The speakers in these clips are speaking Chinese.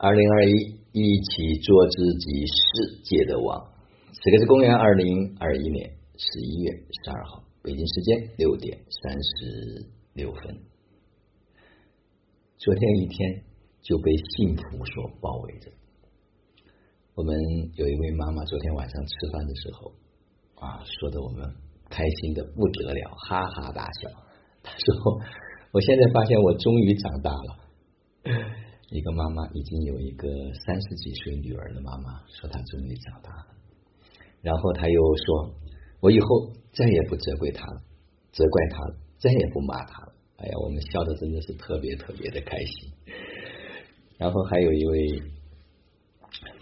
二零二一，一起做自己世界的王。此刻是公元二零二一年十一月十二号，北京时间六点三十六分。昨天一天就被幸福所包围着。我们有一位妈妈，昨天晚上吃饭的时候啊，说的我们开心的不得了，哈哈大笑。她说：“我现在发现我终于长大了。”一个妈妈已经有一个三十几岁女儿的妈妈说，她终于长大了。然后她又说：“我以后再也不责怪她了，责怪她了，再也不骂她了。”哎呀，我们笑的真的是特别特别的开心。然后还有一位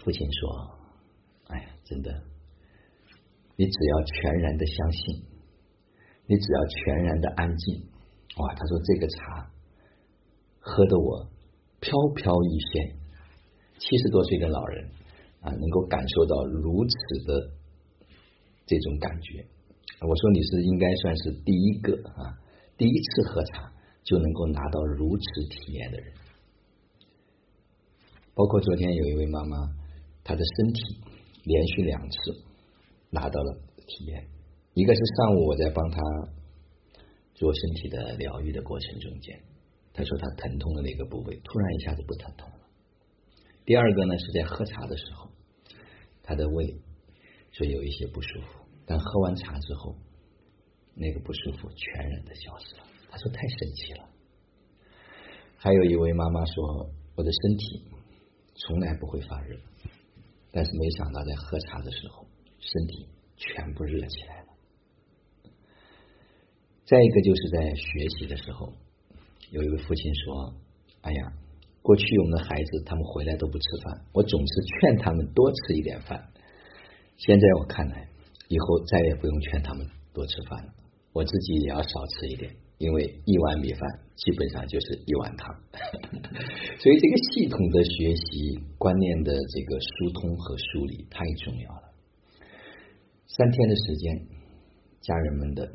父亲说：“哎呀，真的，你只要全然的相信，你只要全然的安静。”哇，他说这个茶喝的我。飘飘欲仙，七十多岁的老人啊，能够感受到如此的这种感觉。我说你是应该算是第一个啊，第一次喝茶就能够拿到如此体验的人。包括昨天有一位妈妈，她的身体连续两次拿到了体验，一个是上午我在帮她做身体的疗愈的过程中间。他说他疼痛的那个部位突然一下子不疼痛了。第二个呢是在喝茶的时候，他的胃说有一些不舒服，但喝完茶之后，那个不舒服全然的消失了。他说太神奇了。还有一位妈妈说，我的身体从来不会发热，但是没想到在喝茶的时候，身体全部热起来了。再一个就是在学习的时候。有一位父亲说：“哎呀，过去我们的孩子他们回来都不吃饭，我总是劝他们多吃一点饭。现在我看来，以后再也不用劝他们多吃饭了，我自己也要少吃一点，因为一碗米饭基本上就是一碗汤。所以，这个系统的学习观念的这个疏通和梳理太重要了。三天的时间，家人们的、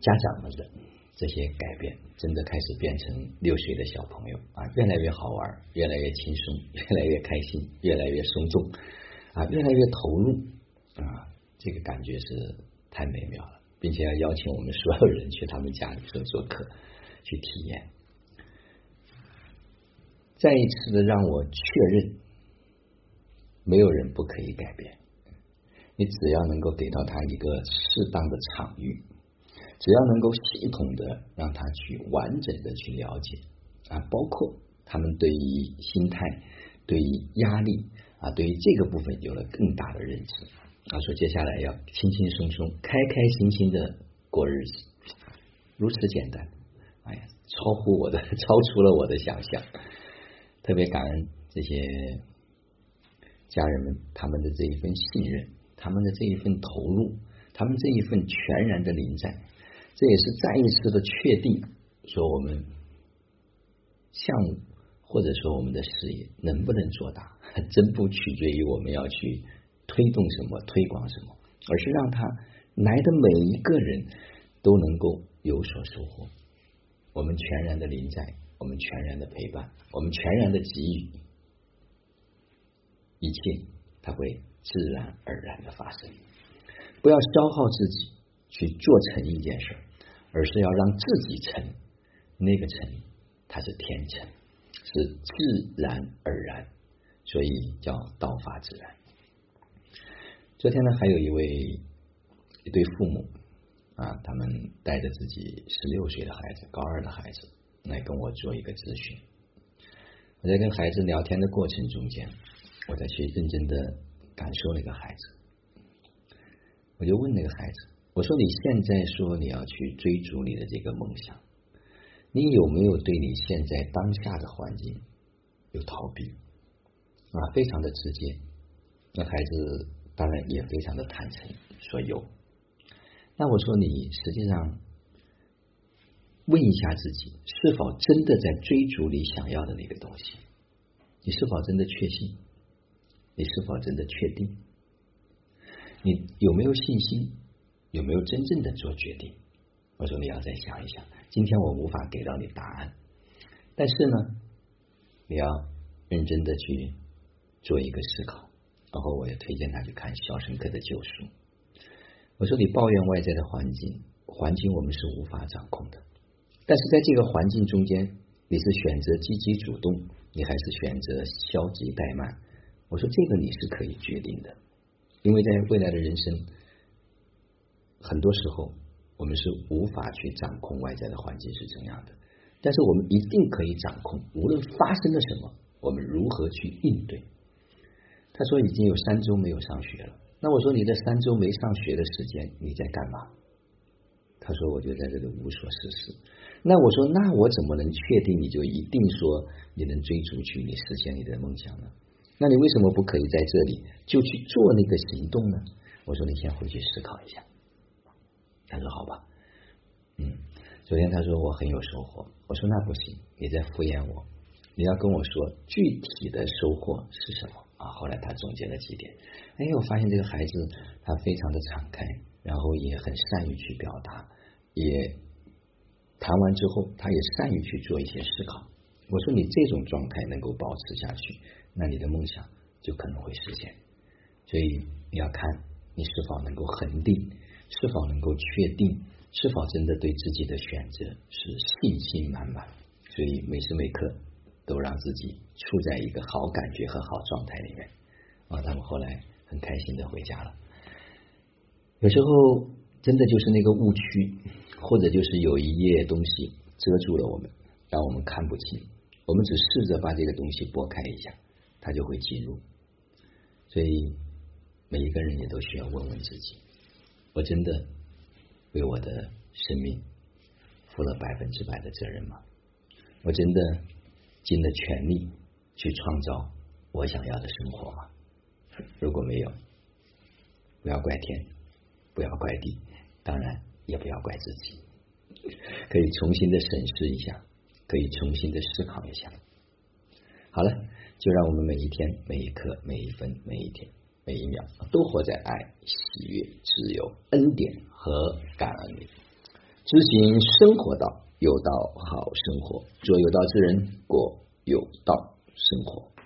家长们的。”这些改变真的开始变成六岁的小朋友啊，越来越好玩，越来越轻松，越来越开心，越来越松动啊，越来越投入啊，这个感觉是太美妙了，并且要邀请我们所有人去他们家里做做客，去体验。再一次的让我确认，没有人不可以改变，你只要能够给到他一个适当的场域。只要能够系统的让他去完整的去了解啊，包括他们对于心态、对于压力啊，对于这个部分有了更大的认知。啊，说接下来要轻轻松松、开开心心的过日子，如此简单，哎呀，超乎我的，超出了我的想象，特别感恩这些家人们他们的这一份信任，他们的这一份投入，他们这一份全然的临在。这也是再一次的确定，说我们项目或者说我们的事业能不能做大，还真不取决于我们要去推动什么、推广什么，而是让他来的每一个人都能够有所收获。我们全然的临在，我们全然的陪伴，我们全然的给予，一切它会自然而然的发生。不要消耗自己去做成一件事。而是要让自己成，那个成，它是天成，是自然而然，所以叫道法自然。昨天呢，还有一位一对父母啊，他们带着自己十六岁的孩子，高二的孩子来跟我做一个咨询。我在跟孩子聊天的过程中间，我在去认真的感受那个孩子，我就问那个孩子。我说：“你现在说你要去追逐你的这个梦想，你有没有对你现在当下的环境有逃避？啊，非常的直接。那孩子当然也非常的坦诚，说有。那我说你实际上问一下自己，是否真的在追逐你想要的那个东西？你是否真的确信？你是否真的确定？你有没有信心？”有没有真正的做决定？我说你要再想一想。今天我无法给到你答案，但是呢，你要认真的去做一个思考。然后我也推荐他去看《肖申克的救赎》。我说你抱怨外在的环境，环境我们是无法掌控的，但是在这个环境中间，你是选择积极主动，你还是选择消极怠慢？我说这个你是可以决定的，因为在未来的人生，很多时候我们是无法去掌控外在的环境是怎样的，但是我们一定可以掌控，无论发生了什么，我们如何去应对。他说已经有三周没有上学了，那我说你这三周没上学的时间你在干嘛？他说我就在这里无所事事。那我说那我怎么能确定你就一定说你能追逐去你实现你的梦想呢？那你为什么不可以在这里就去做那个行动呢？我说你先回去思考一下。他说好吧，嗯，昨天他说我很有收获，我说那不行，你在敷衍我，你要跟我说具体的收获是什么啊？后来他总结了几点，哎，我发现这个孩子他非常的敞开，然后也很善于去表达，也谈完之后他也善于去做一些思考。我说你这种状态能够保持下去。那你的梦想就可能会实现，所以你要看你是否能够恒定，是否能够确定，是否真的对自己的选择是信心满满。所以每时每刻都让自己处在一个好感觉和好状态里面。啊，他们后来很开心的回家了。有时候真的就是那个误区，或者就是有一页东西遮住了我们，让我们看不清。我们只试着把这个东西拨开一下。它就会进入，所以每一个人也都需要问问自己：我真的为我的生命负了百分之百的责任吗？我真的尽了全力去创造我想要的生活吗？如果没有，不要怪天，不要怪地，当然也不要怪自己，可以重新的审视一下，可以重新的思考一下。好了。就让我们每一天、每一刻、每一分、每一天、每一秒，都活在爱、喜悦、自由、恩典和感恩里，执行生活道，有道好生活，做有道之人，过有道生活。